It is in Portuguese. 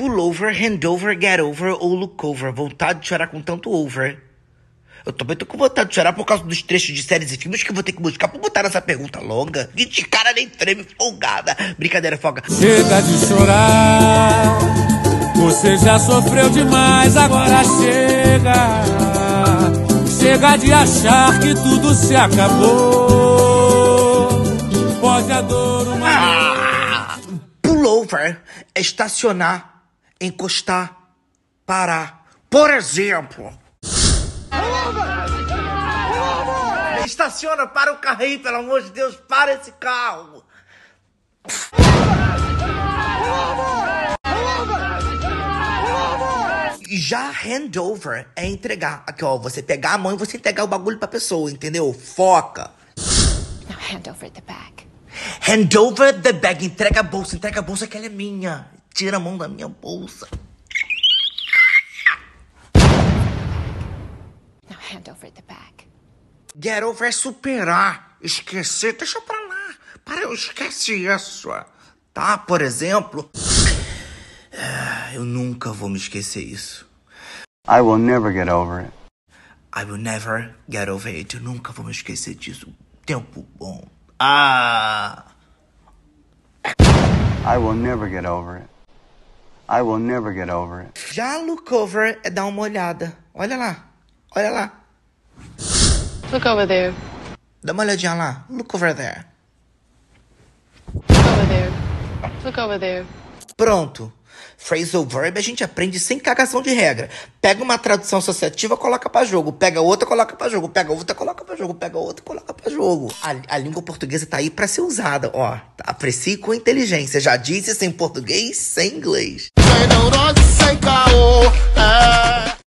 Pullover, handover, get over ou look over. Vontade de chorar com tanto over. Eu também tô com vontade de chorar por causa dos trechos de séries e filmes que eu vou ter que buscar pra botar nessa pergunta longa. E de cara nem treme, folgada. Brincadeira, folga. Chega de chorar. Você já sofreu demais, agora chega. Chega de achar que tudo se acabou. Pode a dor uma. Ah, pullover é estacionar, encostar, parar. Por exemplo. Estaciona, para o carro aí, pelo amor de Deus, para esse carro. E já handover é entregar. Aqui, ó, você pegar a mão e você entregar o bagulho pra pessoa, entendeu? Foca. Now hand over the bag. Hand over the bag. Entrega a bolsa, entrega a bolsa que ela é minha. Tira a mão da minha bolsa. Now hand over the bag. Get over é superar. Esquecer, deixa pra lá. Para, esquece isso. Tá? Por exemplo. Ah, Eu nunca vou me esquecer isso. I will never get over it. I will never get over it. Eu nunca vou me esquecer disso. Tempo bom. Ah! I will never get over it. I will never get over it. Já look over é dar uma olhada. Olha lá. Olha lá. Look over there. Dá uma olhadinha lá. Look over there. Look over there. Look over there. Pronto. Phrasal verb a gente aprende sem cagação de regra. Pega uma tradução associativa, coloca pra jogo. Pega outra, coloca pra jogo. Pega outra, coloca pra jogo. Pega outra, coloca pra jogo. A, a língua portuguesa tá aí pra ser usada, ó. Aprecie com inteligência. Já disse sem português, sem inglês. Sem neurose, sem